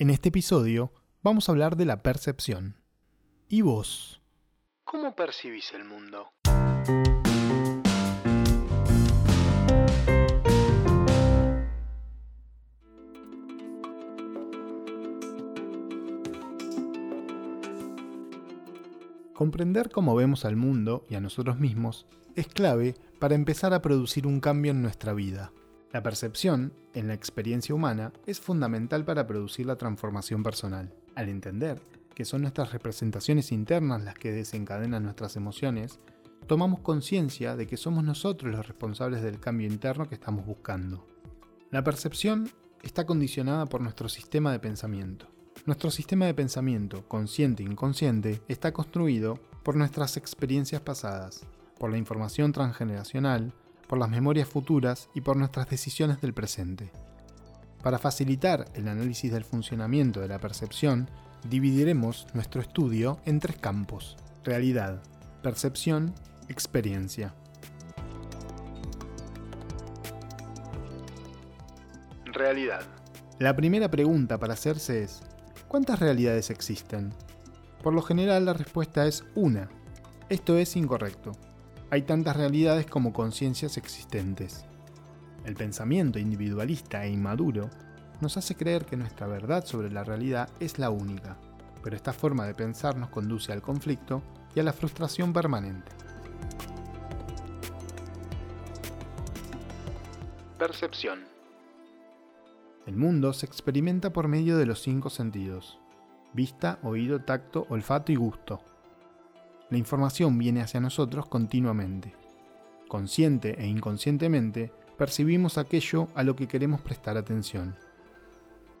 En este episodio vamos a hablar de la percepción. ¿Y vos? ¿Cómo percibís el mundo? Comprender cómo vemos al mundo y a nosotros mismos es clave para empezar a producir un cambio en nuestra vida. La percepción, en la experiencia humana, es fundamental para producir la transformación personal. Al entender que son nuestras representaciones internas las que desencadenan nuestras emociones, tomamos conciencia de que somos nosotros los responsables del cambio interno que estamos buscando. La percepción está condicionada por nuestro sistema de pensamiento. Nuestro sistema de pensamiento, consciente e inconsciente, está construido por nuestras experiencias pasadas, por la información transgeneracional, por las memorias futuras y por nuestras decisiones del presente. Para facilitar el análisis del funcionamiento de la percepción, dividiremos nuestro estudio en tres campos, realidad, percepción, experiencia. Realidad. La primera pregunta para hacerse es, ¿cuántas realidades existen? Por lo general la respuesta es una. Esto es incorrecto hay tantas realidades como conciencias existentes. El pensamiento individualista e inmaduro nos hace creer que nuestra verdad sobre la realidad es la única, pero esta forma de pensar nos conduce al conflicto y a la frustración permanente. Percepción. El mundo se experimenta por medio de los cinco sentidos, vista, oído, tacto, olfato y gusto. La información viene hacia nosotros continuamente. Consciente e inconscientemente, percibimos aquello a lo que queremos prestar atención.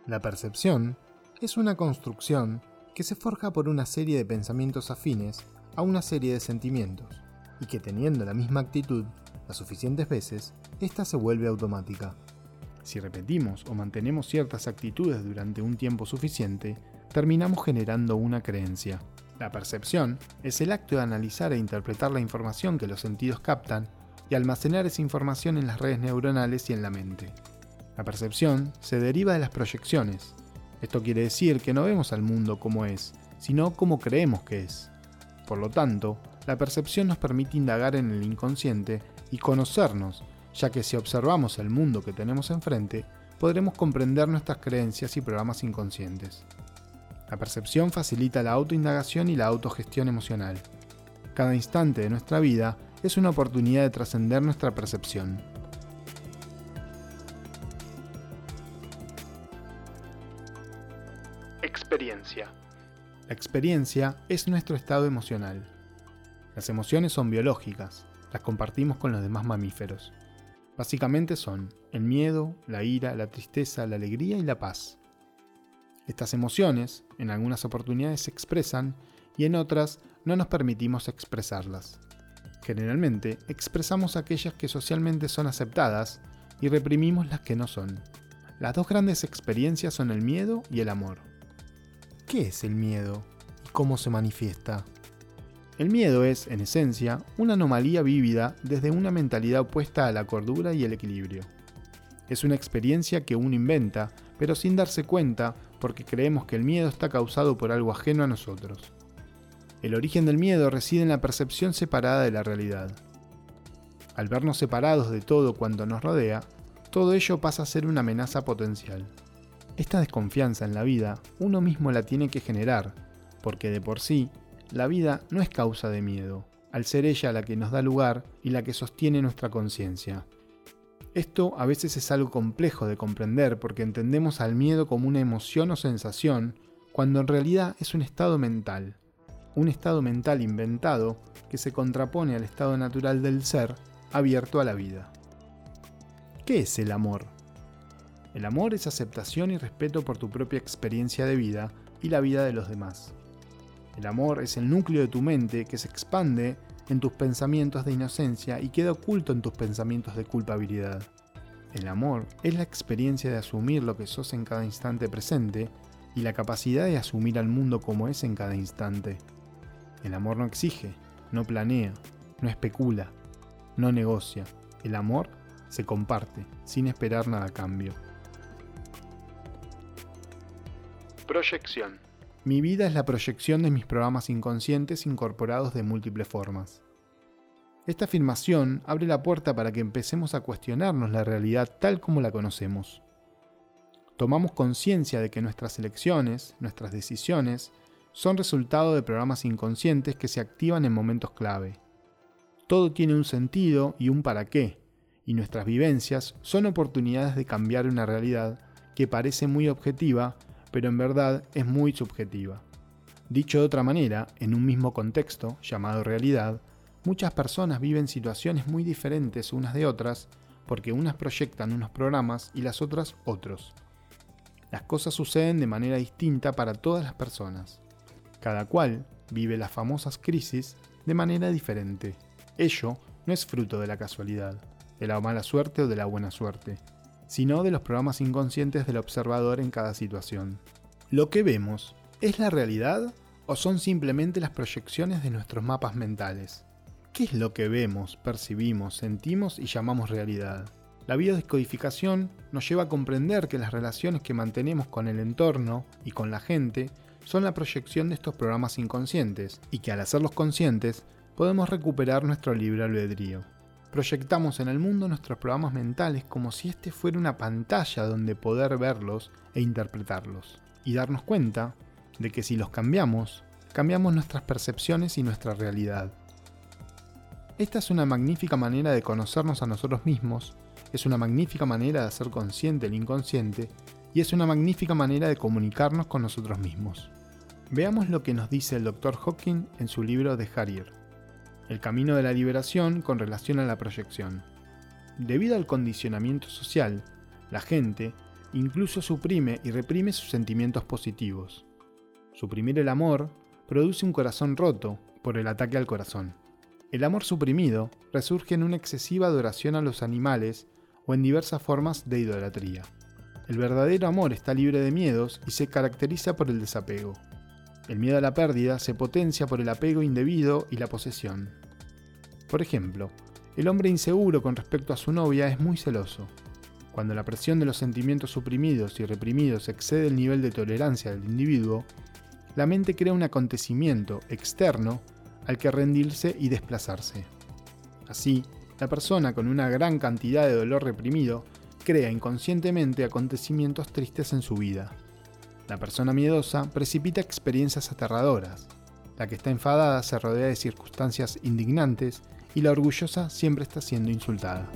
La percepción es una construcción que se forja por una serie de pensamientos afines a una serie de sentimientos, y que teniendo la misma actitud las suficientes veces, ésta se vuelve automática. Si repetimos o mantenemos ciertas actitudes durante un tiempo suficiente, terminamos generando una creencia. La percepción es el acto de analizar e interpretar la información que los sentidos captan y almacenar esa información en las redes neuronales y en la mente. La percepción se deriva de las proyecciones. Esto quiere decir que no vemos al mundo como es, sino como creemos que es. Por lo tanto, la percepción nos permite indagar en el inconsciente y conocernos, ya que si observamos el mundo que tenemos enfrente, podremos comprender nuestras creencias y programas inconscientes. La percepción facilita la autoindagación y la autogestión emocional. Cada instante de nuestra vida es una oportunidad de trascender nuestra percepción. Experiencia. La experiencia es nuestro estado emocional. Las emociones son biológicas, las compartimos con los demás mamíferos. Básicamente son el miedo, la ira, la tristeza, la alegría y la paz. Estas emociones, en algunas oportunidades se expresan y en otras no nos permitimos expresarlas. Generalmente expresamos aquellas que socialmente son aceptadas y reprimimos las que no son. Las dos grandes experiencias son el miedo y el amor. ¿Qué es el miedo y cómo se manifiesta? El miedo es, en esencia, una anomalía vívida desde una mentalidad opuesta a la cordura y el equilibrio. Es una experiencia que uno inventa, pero sin darse cuenta porque creemos que el miedo está causado por algo ajeno a nosotros. El origen del miedo reside en la percepción separada de la realidad. Al vernos separados de todo cuanto nos rodea, todo ello pasa a ser una amenaza potencial. Esta desconfianza en la vida uno mismo la tiene que generar, porque de por sí, la vida no es causa de miedo, al ser ella la que nos da lugar y la que sostiene nuestra conciencia. Esto a veces es algo complejo de comprender porque entendemos al miedo como una emoción o sensación, cuando en realidad es un estado mental, un estado mental inventado que se contrapone al estado natural del ser abierto a la vida. ¿Qué es el amor? El amor es aceptación y respeto por tu propia experiencia de vida y la vida de los demás. El amor es el núcleo de tu mente que se expande en tus pensamientos de inocencia y queda oculto en tus pensamientos de culpabilidad. El amor es la experiencia de asumir lo que sos en cada instante presente y la capacidad de asumir al mundo como es en cada instante. El amor no exige, no planea, no especula, no negocia. El amor se comparte sin esperar nada a cambio. Proyección. Mi vida es la proyección de mis programas inconscientes incorporados de múltiples formas. Esta afirmación abre la puerta para que empecemos a cuestionarnos la realidad tal como la conocemos. Tomamos conciencia de que nuestras elecciones, nuestras decisiones, son resultado de programas inconscientes que se activan en momentos clave. Todo tiene un sentido y un para qué, y nuestras vivencias son oportunidades de cambiar una realidad que parece muy objetiva, pero en verdad es muy subjetiva. Dicho de otra manera, en un mismo contexto, llamado realidad, muchas personas viven situaciones muy diferentes unas de otras, porque unas proyectan unos programas y las otras otros. Las cosas suceden de manera distinta para todas las personas. Cada cual vive las famosas crisis de manera diferente. Ello no es fruto de la casualidad, de la mala suerte o de la buena suerte, sino de los programas inconscientes del observador en cada situación. ¿Lo que vemos es la realidad o son simplemente las proyecciones de nuestros mapas mentales? ¿Qué es lo que vemos, percibimos, sentimos y llamamos realidad? La biodescodificación nos lleva a comprender que las relaciones que mantenemos con el entorno y con la gente son la proyección de estos programas inconscientes y que al hacerlos conscientes podemos recuperar nuestro libre albedrío. Proyectamos en el mundo nuestros programas mentales como si este fuera una pantalla donde poder verlos e interpretarlos, y darnos cuenta de que si los cambiamos, cambiamos nuestras percepciones y nuestra realidad. Esta es una magnífica manera de conocernos a nosotros mismos, es una magnífica manera de hacer consciente el inconsciente y es una magnífica manera de comunicarnos con nosotros mismos. Veamos lo que nos dice el Dr. Hawking en su libro de Harrier el camino de la liberación con relación a la proyección. Debido al condicionamiento social, la gente incluso suprime y reprime sus sentimientos positivos. Suprimir el amor produce un corazón roto por el ataque al corazón. El amor suprimido resurge en una excesiva adoración a los animales o en diversas formas de idolatría. El verdadero amor está libre de miedos y se caracteriza por el desapego. El miedo a la pérdida se potencia por el apego indebido y la posesión. Por ejemplo, el hombre inseguro con respecto a su novia es muy celoso. Cuando la presión de los sentimientos suprimidos y reprimidos excede el nivel de tolerancia del individuo, la mente crea un acontecimiento externo al que rendirse y desplazarse. Así, la persona con una gran cantidad de dolor reprimido crea inconscientemente acontecimientos tristes en su vida. La persona miedosa precipita experiencias aterradoras. La que está enfadada se rodea de circunstancias indignantes y la orgullosa siempre está siendo insultada.